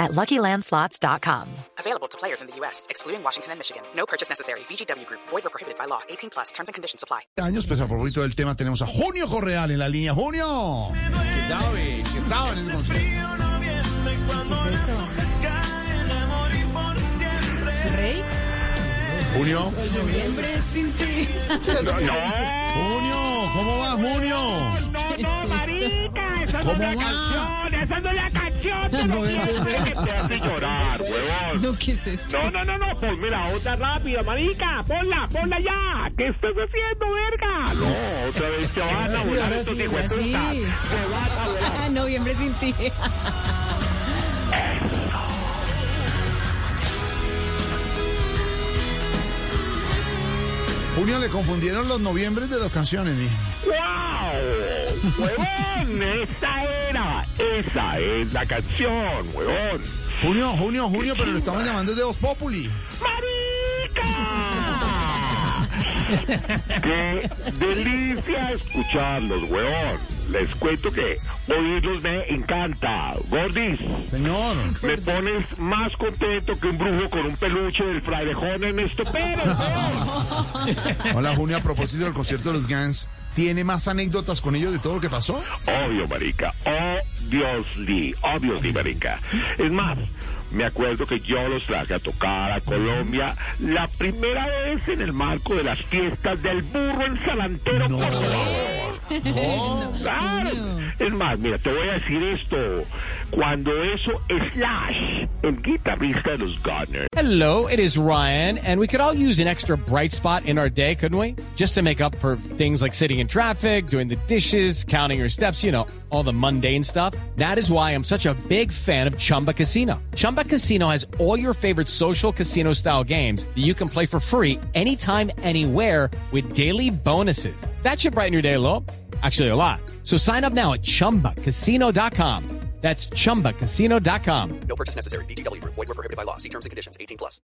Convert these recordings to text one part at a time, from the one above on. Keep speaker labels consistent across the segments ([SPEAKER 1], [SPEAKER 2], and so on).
[SPEAKER 1] at LuckyLandSlots.com.
[SPEAKER 2] Available to players in the U.S., excluding Washington and Michigan. No purchase necessary. VGW Group. Void or prohibited by law. 18 plus. Terms and conditions apply.
[SPEAKER 3] años, pues a propósito del tema tenemos a Junio Correal en la línea. ¡Junio! ¿Qué tal, eh? ¿Qué tal en ese concierto?
[SPEAKER 4] Rey,
[SPEAKER 3] Junio.
[SPEAKER 4] noviembre sin ti.
[SPEAKER 3] Junio, ¿cómo va, Junio?
[SPEAKER 5] No, marica, esa no
[SPEAKER 3] ¿Cómo
[SPEAKER 5] es la
[SPEAKER 3] va?
[SPEAKER 5] canción, esa no es la canción, te lo dije que te hace llorar, huevón.
[SPEAKER 4] No, ¿qué es esto?
[SPEAKER 5] No, no, no, no, ponme la otra rápida, marica, ponla, ponla ya. ¿Qué estás haciendo, verga? No, otra vez te van a volar estos
[SPEAKER 4] sí,
[SPEAKER 5] hijos de. Te van a volar.
[SPEAKER 4] Noviembre sin ti.
[SPEAKER 3] Junio le confundieron los noviembres de las canciones, mijo.
[SPEAKER 5] ¡Wow! ¡Huevón! Esa era, esa es la canción, huevón.
[SPEAKER 3] Junio, Junio, Junio, pero lo estamos llamando desde Voz Populi.
[SPEAKER 5] ¡Marica! ¡Qué delicia escucharlos, huevón! Les cuento que oírlos me encanta. Gordis,
[SPEAKER 3] Señor.
[SPEAKER 5] me pones más contento que un brujo con un peluche del frailejón en Pérez, huevón.
[SPEAKER 3] Hola, Junio, a propósito del concierto de los Guns, ¿tiene más anécdotas con ellos de todo lo que pasó?
[SPEAKER 5] Obvio, marica. Obviously. Obviously, marica. Es más, me acuerdo que yo los traje a tocar a Colombia la primera vez en el marco de las fiestas del burro en Salantero.
[SPEAKER 3] No.
[SPEAKER 5] Córdoba.
[SPEAKER 3] No.
[SPEAKER 5] Claro. Es más, mira, te voy a decir esto. Cuando eso Slash, el guitarrista de los Gunners,
[SPEAKER 6] Hello, it is Ryan, and we could all use an extra bright spot in our day, couldn't we? Just to make up for things like sitting in traffic, doing the dishes, counting your steps, you know, all the mundane stuff. That is why I'm such a big fan of Chumba Casino. Chumba Casino has all your favorite social casino style games that you can play for free anytime, anywhere with daily bonuses. That should brighten your day a little. Actually, a lot. So sign up now at chumbacasino.com. That's chumbacasino.com.
[SPEAKER 7] No purchase necessary. VGW Group. Void were prohibited by law. See terms and conditions. 18 plus.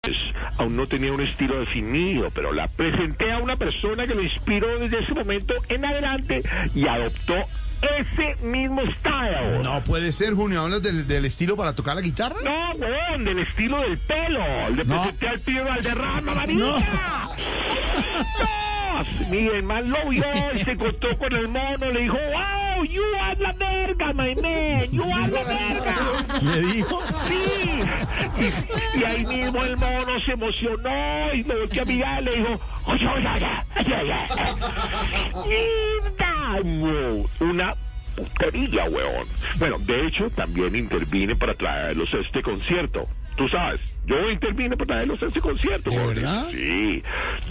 [SPEAKER 5] aún no tenía un estilo definido, pero la presenté a una persona que lo inspiró desde ese momento en adelante y adoptó ese mismo style.
[SPEAKER 3] No puede ser, Junio. ¿Hablas del, del estilo para tocar la guitarra?
[SPEAKER 5] No, weón, del estilo del pelo. Le
[SPEAKER 3] No.
[SPEAKER 5] presenté al tío Valderrama, marica.
[SPEAKER 3] No.
[SPEAKER 5] ¡Dios! Mi hermano lo vio y se encontró con el mono. Le dijo, wow, you are la verga, my man. You are la verga.
[SPEAKER 3] ¿Le dijo?
[SPEAKER 5] Sí. Y, y ahí mismo el mono se emocionó y me volvió a mirar y le dijo, oye, oye, oye, oye, oye. Una putería, weón. Bueno, de hecho, también intervine para traerlos a este concierto. Tú sabes, yo intervine para traerlos a este concierto,
[SPEAKER 3] ¿De verdad?
[SPEAKER 5] Sí.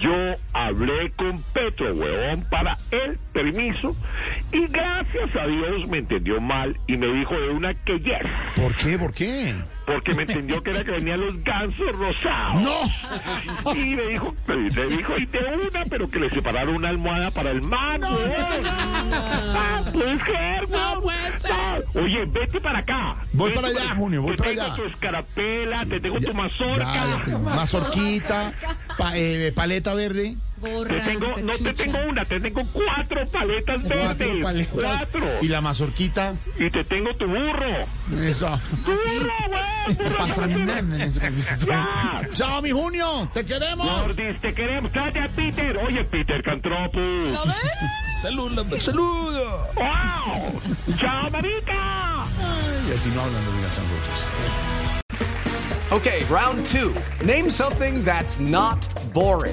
[SPEAKER 5] Yo hablé con Petro, weón, para el permiso y gracias a Dios me entendió mal y me dijo de una que yes.
[SPEAKER 3] ¿Por qué? ¿Por qué?
[SPEAKER 5] Porque me entendió que era que venían los gansos rosados.
[SPEAKER 3] ¡No!
[SPEAKER 5] Y me dijo, me dijo, y de una, pero que le separaron una almohada para el mano. Ah, ¿Puedes creer,
[SPEAKER 3] No
[SPEAKER 5] no?
[SPEAKER 3] ser.
[SPEAKER 5] No. Oye, vete para acá.
[SPEAKER 3] Voy
[SPEAKER 5] Vete
[SPEAKER 3] para allá, Junio, voy
[SPEAKER 5] te
[SPEAKER 3] para
[SPEAKER 5] tengo
[SPEAKER 3] allá.
[SPEAKER 5] tu escarapela, te tengo tu
[SPEAKER 3] Ya,
[SPEAKER 5] mazorca.
[SPEAKER 3] ya tengo. Mazorquita, pa- eh, paleta verde.
[SPEAKER 5] Te tengo, no te tengo una, te tengo cuatro paletas
[SPEAKER 3] Cuatro
[SPEAKER 5] verdes.
[SPEAKER 3] paletas.
[SPEAKER 5] Cuatro.
[SPEAKER 3] Y la mazorquita.
[SPEAKER 5] Y te tengo tu burro.
[SPEAKER 3] Eso.
[SPEAKER 5] Burro, güey.
[SPEAKER 3] No pasa nada en ese concierto.
[SPEAKER 5] Ya.
[SPEAKER 3] Chao, mi Junio. Te queremos.
[SPEAKER 5] Gordis, te queremos. Cállate, Peter. Oye, Peter Cantropus.
[SPEAKER 6] Saludo, saludo.
[SPEAKER 5] ¡Wow! ¡Chao, marica!
[SPEAKER 3] Y así no hablan los Roses.
[SPEAKER 7] Okay, round two. Name something that's not boring.